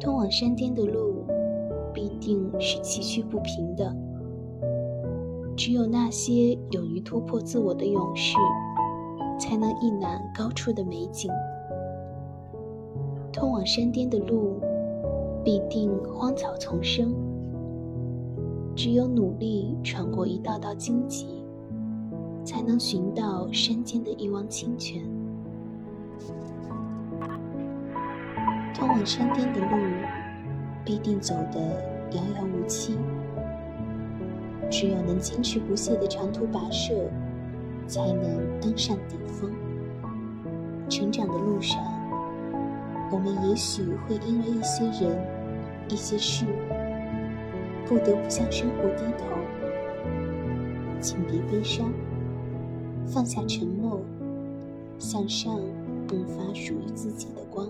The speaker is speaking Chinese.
通往山巅的路必定是崎岖不平的。只有那些勇于突破自我的勇士，才能一览高处的美景。通往山巅的路必定荒草丛生。只有努力穿过一道道荆棘，才能寻到山间的一汪清泉。通往山巅的路必定走得遥遥无期。只有能坚持不懈的长途跋涉，才能登上顶峰。成长的路上，我们也许会因为一些人、一些事，不得不向生活低头。请别悲伤，放下沉默，向上迸发属于自己的光。